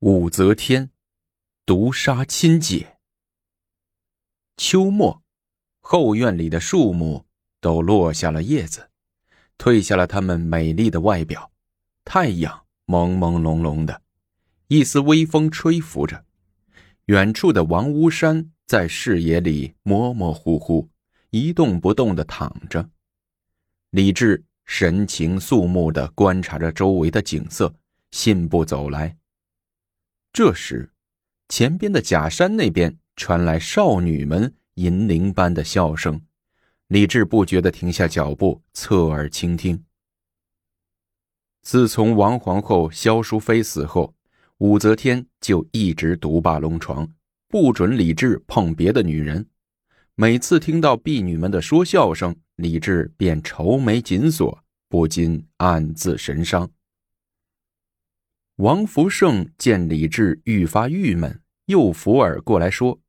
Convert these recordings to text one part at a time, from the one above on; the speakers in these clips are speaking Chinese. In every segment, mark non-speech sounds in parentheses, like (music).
武则天毒杀亲姐。秋末，后院里的树木都落下了叶子，褪下了它们美丽的外表。太阳朦朦胧胧的，一丝微风吹拂着。远处的王屋山在视野里模模糊糊，一动不动的躺着。李治神情肃穆的观察着周围的景色，信步走来。这时，前边的假山那边传来少女们银铃般的笑声。李治不觉地停下脚步，侧耳倾听。自从王皇后萧淑妃死后，武则天就一直独霸龙床，不准李治碰别的女人。每次听到婢女们的说笑声，李治便愁眉紧锁，不禁暗自神伤。王福胜见李治愈发郁闷，又扶耳过来说：“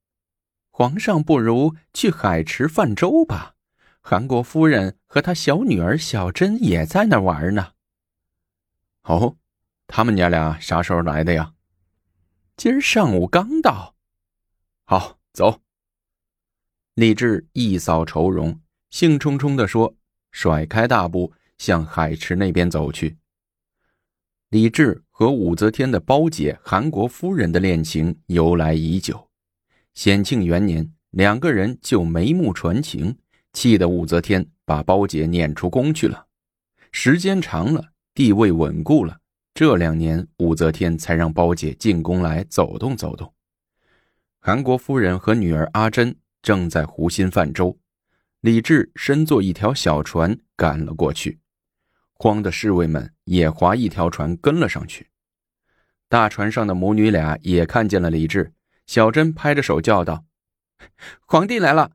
皇上不如去海池泛舟吧，韩国夫人和她小女儿小珍也在那玩呢。”“哦，他们娘俩啥时候来的呀？”“今儿上午刚到。”“好，走。”李治一扫愁容，兴冲冲地说，甩开大步向海池那边走去。李治。和武则天的胞姐韩国夫人的恋情由来已久，显庆元年，两个人就眉目传情，气得武则天把胞姐撵出宫去了。时间长了，地位稳固了，这两年武则天才让胞姐进宫来走动走动。韩国夫人和女儿阿珍正在湖心泛舟，李治身坐一条小船赶了过去。慌的侍卫们也划一条船跟了上去。大船上的母女俩也看见了李治，小珍拍着手叫道：“皇帝来了！”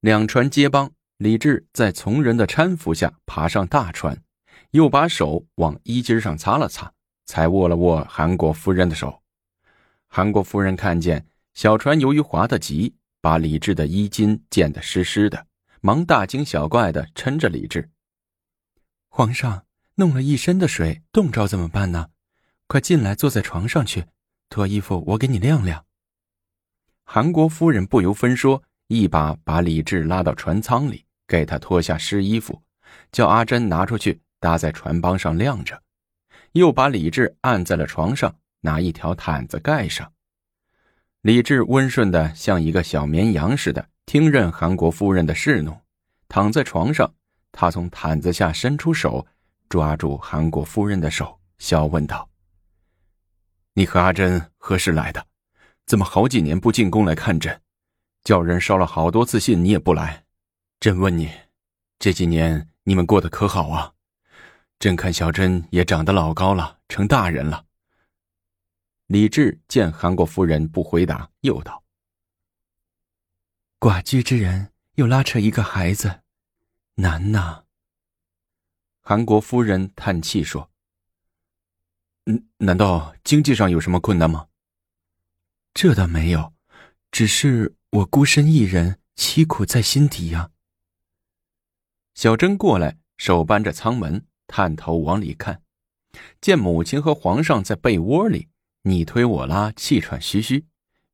两船接帮，李治在从人的搀扶下爬上大船，又把手往衣襟上擦了擦，才握了握韩国夫人的手。韩国夫人看见小船由于划得急，把李治的衣襟溅得湿湿的，忙大惊小怪的撑着李治。皇上弄了一身的水，冻着怎么办呢？快进来，坐在床上去，脱衣服，我给你晾晾。韩国夫人不由分说，一把把李治拉到船舱里，给他脱下湿衣服，叫阿珍拿出去搭在船帮上晾着，又把李治按在了床上，拿一条毯子盖上。李治温顺的像一个小绵羊似的，听任韩国夫人的侍弄，躺在床上。他从毯子下伸出手，抓住韩国夫人的手，笑问道：“你和阿珍何时来的？怎么好几年不进宫来看朕？叫人捎了好多次信，你也不来。朕问你，这几年你们过得可好啊？朕看小珍也长得老高了，成大人了。”李治见韩国夫人不回答，又道：“寡居之人又拉扯一个孩子。”难呐。韩国夫人叹气说：“嗯，难道经济上有什么困难吗？”这倒没有，只是我孤身一人，凄苦在心底呀。小珍过来，手扳着舱门，探头往里看，见母亲和皇上在被窝里你推我拉，气喘吁吁，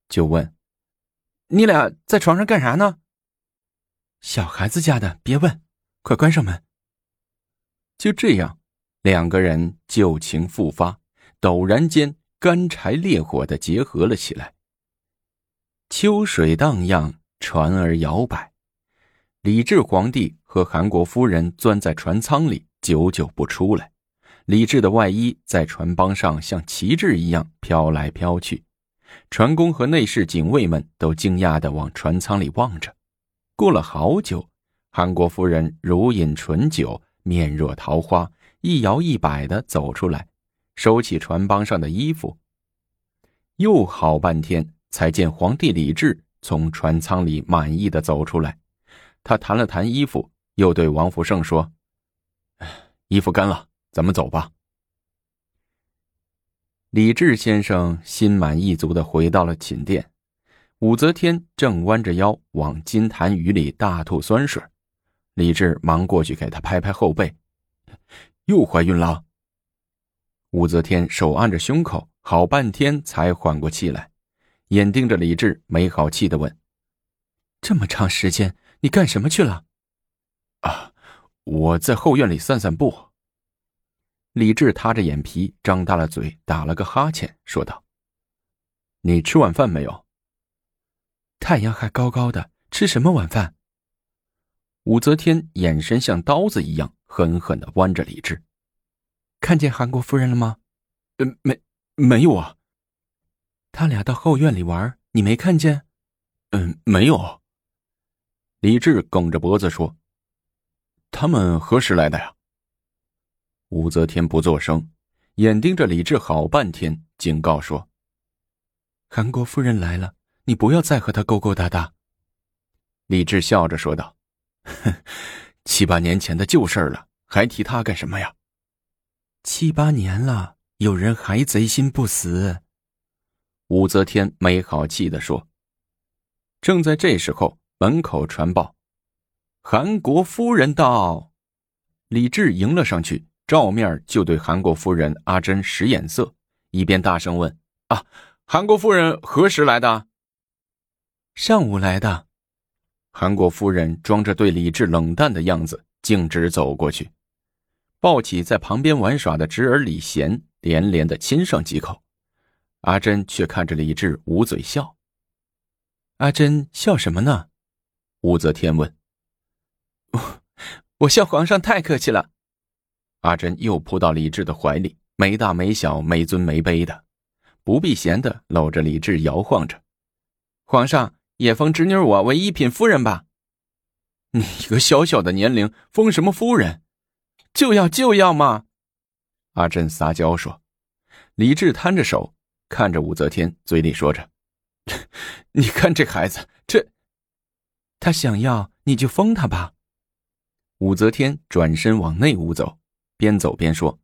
就问：“你俩在床上干啥呢？”小孩子家的，别问。快关上门。就这样，两个人旧情复发，陡然间干柴烈火的结合了起来。秋水荡漾，船儿摇摆，李治皇帝和韩国夫人钻在船舱里，久久不出来。李治的外衣在船帮上像旗帜一样飘来飘去，船工和内侍警卫们都惊讶的往船舱里望着。过了好久。韩国夫人如饮醇酒，面若桃花，一摇一摆的走出来，收起船帮上的衣服。又好半天，才见皇帝李治从船舱里满意的走出来。他弹了弹衣服，又对王福胜说：“衣服干了，咱们走吧。”李治先生心满意足的回到了寝殿。武则天正弯着腰往金坛盂里大吐酸水。李治忙过去给她拍拍后背，又怀孕了。武则天手按着胸口，好半天才缓过气来，眼盯着李治，没好气的问：“这么长时间，你干什么去了？”“啊，我在后院里散散步。”李治塌着眼皮，张大了嘴，打了个哈欠，说道：“你吃晚饭没有？太阳还高高的，吃什么晚饭？”武则天眼神像刀子一样狠狠的剜着李治。看见韩国夫人了吗？呃，没，没有啊。他俩到后院里玩，你没看见？嗯，没有。李治梗着脖子说：“他们何时来的呀？”武则天不作声，眼盯着李治好半天，警告说：“韩国夫人来了，你不要再和她勾勾搭搭。”李治笑着说道：“，(laughs) 七八年前的旧事了，还提他干什么呀？”七八年了，有人还贼心不死。武则天没好气的说。正在这时候，门口传报：“韩国夫人到。”李治迎了上去，照面就对韩国夫人阿珍使眼色，一边大声问：“啊，韩国夫人何时来的？”“上午来的。”韩国夫人装着对李治冷淡的样子，径直走过去。抱起在旁边玩耍的侄儿李贤，连连的亲上几口。阿珍却看着李治捂嘴笑。阿珍笑什么呢？武则天问。我笑皇上太客气了。(laughs) 阿珍又扑到李治的怀里，没大没小，没尊没卑的，不避嫌的搂着李治摇晃着。皇上也封侄女我为一品夫人吧？(laughs) 你一个小小的年龄，封什么夫人？就要就要嘛！阿珍撒娇说。李治摊着手看着武则天，嘴里说着：“ (laughs) 你看这孩子，这……他想要你就封他吧。”武则天转身往内屋走，边走边说：“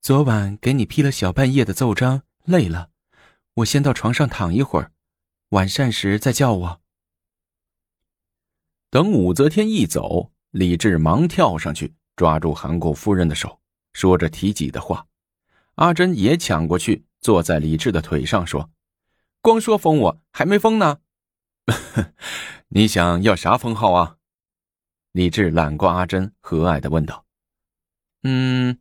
昨晚给你批了小半夜的奏章，累了，我先到床上躺一会儿，晚膳时再叫我。”等武则天一走，李治忙跳上去。抓住韩国夫人的手，说着提己的话。阿珍也抢过去，坐在李治的腿上，说：“光说封我，还没封呢。(laughs) 你想要啥封号啊？”李治揽过阿珍，和蔼的问道：“嗯，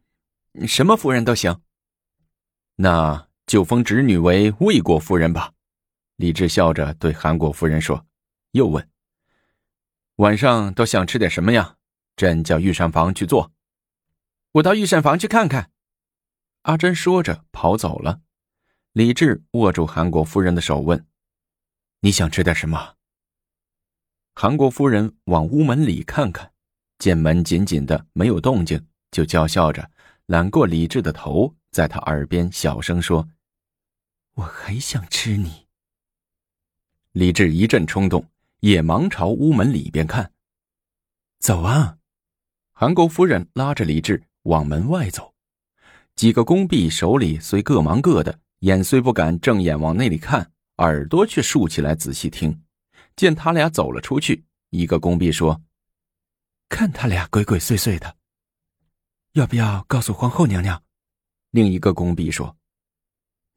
什么夫人都行。那就封侄女为魏国夫人吧。”李治笑着对韩国夫人说，又问：“晚上都想吃点什么呀？”朕叫御膳房去做，我到御膳房去看看。阿珍说着跑走了。李治握住韩国夫人的手问：“你想吃点什么？”韩国夫人往屋门里看看，见门紧紧的，没有动静，就娇笑着揽过李治的头，在他耳边小声说：“我还想吃你。”李治一阵冲动，也忙朝屋门里边看：“走啊！”韩国夫人拉着李治往门外走，几个宫婢手里虽各忙各的，眼虽不敢正眼往那里看，耳朵却竖起来仔细听。见他俩走了出去，一个宫婢说：“看他俩鬼鬼祟祟的，要不要告诉皇后娘娘？”另一个宫婢说：“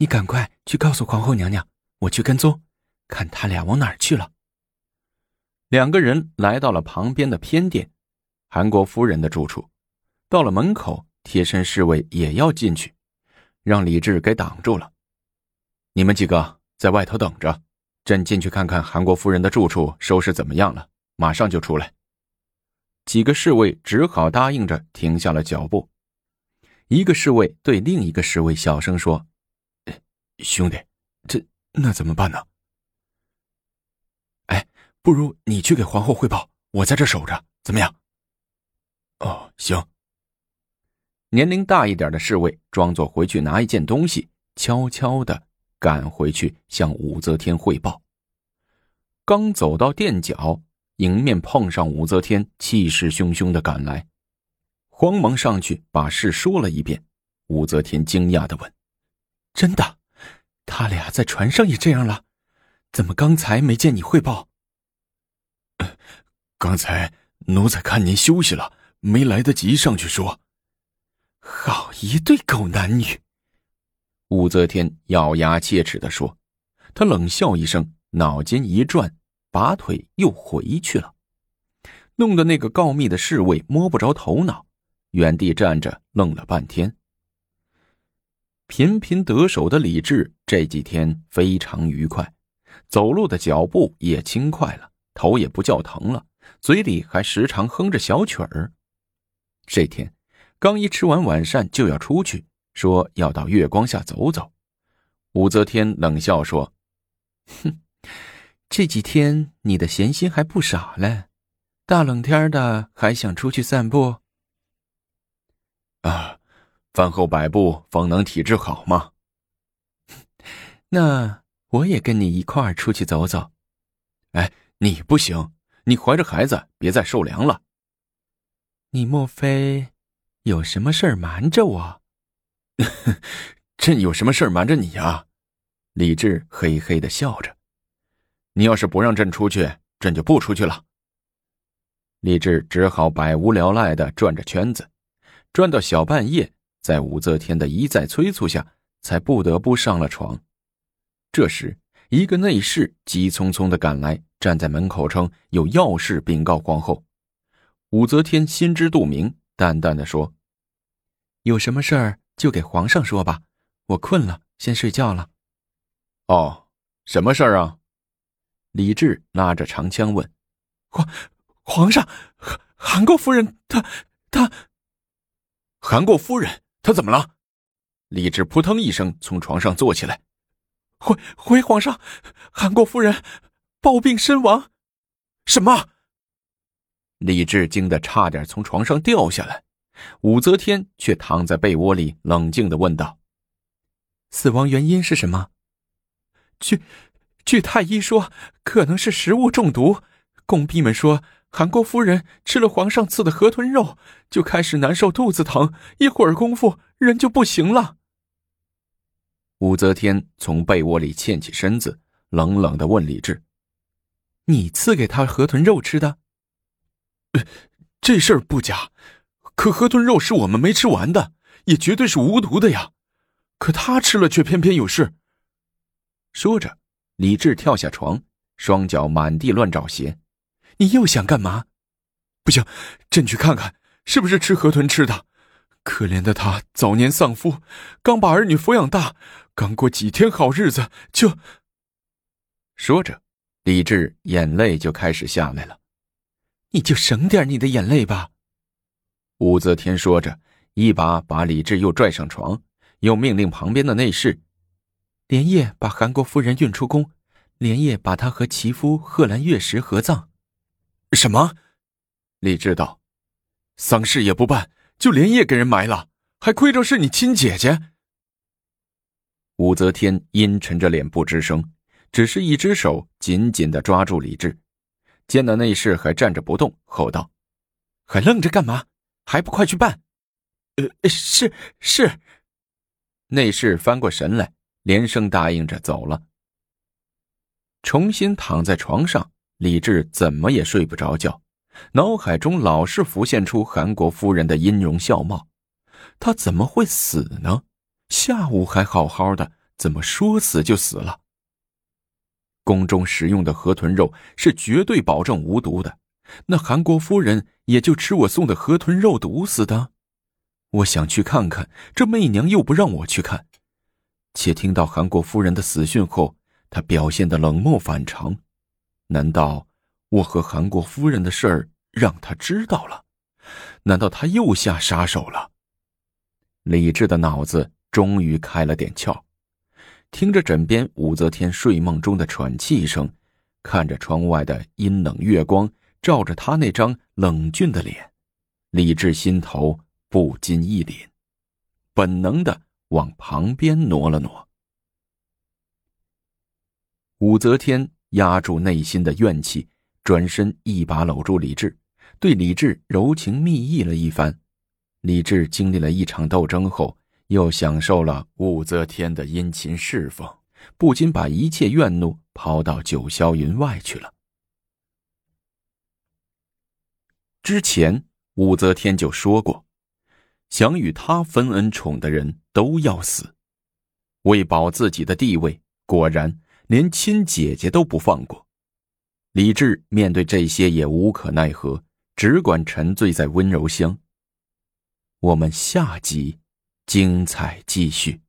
你赶快去告诉皇后娘娘，我去跟踪，看他俩往哪儿去了。”两个人来到了旁边的偏殿。韩国夫人的住处，到了门口，贴身侍卫也要进去，让李治给挡住了。你们几个在外头等着，朕进去看看韩国夫人的住处收拾怎么样了，马上就出来。几个侍卫只好答应着，停下了脚步。一个侍卫对另一个侍卫小声说：“兄弟，这那怎么办呢？哎，不如你去给皇后汇报，我在这守着，怎么样？”哦，行。年龄大一点的侍卫装作回去拿一件东西，悄悄的赶回去向武则天汇报。刚走到殿角，迎面碰上武则天气势汹汹的赶来，慌忙上去把事说了一遍。武则天惊讶的问：“真的？他俩在船上也这样了？怎么刚才没见你汇报？”刚才奴才看您休息了。没来得及上去说，好一对狗男女！武则天咬牙切齿的说，他冷笑一声，脑筋一转，拔腿又回去了，弄得那个告密的侍卫摸不着头脑，原地站着愣了半天。频频得手的李治这几天非常愉快，走路的脚步也轻快了，头也不叫疼了，嘴里还时常哼着小曲儿。这天。刚一吃完晚膳就要出去，说要到月光下走走。武则天冷笑说：“哼，这几天你的闲心还不少嘞，大冷天的还想出去散步？啊，饭后百步方能体质好吗？那我也跟你一块儿出去走走。哎，你不行，你怀着孩子，别再受凉了。你莫非？”有什么事儿瞒着我？(laughs) 朕有什么事儿瞒着你啊？李治嘿嘿的笑着。你要是不让朕出去，朕就不出去了。李治只好百无聊赖的转着圈子，转到小半夜，在武则天的一再催促下，才不得不上了床。这时，一个内侍急匆匆的赶来，站在门口称有要事禀告皇后。武则天心知肚明。淡淡的说：“有什么事儿就给皇上说吧，我困了，先睡觉了。”“哦，什么事儿啊？”李治拉着长枪问。“皇皇上，韩韩国夫人，她她……韩国夫人，她怎么了？”李治扑腾一声从床上坐起来，“回回皇上，韩国夫人暴病身亡。”“什么？”李治惊得差点从床上掉下来，武则天却躺在被窝里冷静的问道：“死亡原因是什么？”“据据太医说，可能是食物中毒。宫婢们说，韩国夫人吃了皇上赐的河豚肉，就开始难受，肚子疼，一会儿功夫人就不行了。”武则天从被窝里欠起身子，冷冷的问李治：“你赐给他河豚肉吃的？”这事儿不假，可河豚肉是我们没吃完的，也绝对是无毒的呀。可他吃了，却偏偏有事。说着，李治跳下床，双脚满地乱找鞋。你又想干嘛？不行，朕去看看，是不是吃河豚吃的。可怜的他早年丧夫，刚把儿女抚养大，刚过几天好日子就……说着，李治眼泪就开始下来了。你就省点你的眼泪吧。”武则天说着，一把把李治又拽上床，又命令旁边的内侍：“连夜把韩国夫人运出宫，连夜把她和其夫贺兰月石合葬。”什么？李治道：“丧事也不办，就连夜给人埋了，还亏着是你亲姐姐。”武则天阴沉着脸不吱声，只是一只手紧紧的抓住李治。见那内侍还站着不动，吼道：“还愣着干嘛？还不快去办！”“呃，是是。”内侍翻过神来，连声答应着走了。重新躺在床上，李治怎么也睡不着觉，脑海中老是浮现出韩国夫人的音容笑貌。她怎么会死呢？下午还好好的，怎么说死就死了？宫中食用的河豚肉是绝对保证无毒的，那韩国夫人也就吃我送的河豚肉毒死的。我想去看看，这媚娘又不让我去看。且听到韩国夫人的死讯后，她表现的冷漠反常，难道我和韩国夫人的事儿让他知道了？难道他又下杀手了？李治的脑子终于开了点窍。听着枕边武则天睡梦中的喘气声，看着窗外的阴冷月光照着他那张冷峻的脸，李治心头不禁一凛，本能的往旁边挪了挪。武则天压住内心的怨气，转身一把搂住李治，对李治柔情蜜意了一番。李治经历了一场斗争后。又享受了武则天的殷勤侍奉，不禁把一切怨怒抛到九霄云外去了。之前武则天就说过，想与他分恩宠的人都要死。为保自己的地位，果然连亲姐姐都不放过。李治面对这些也无可奈何，只管沉醉在温柔乡。我们下集精彩继续。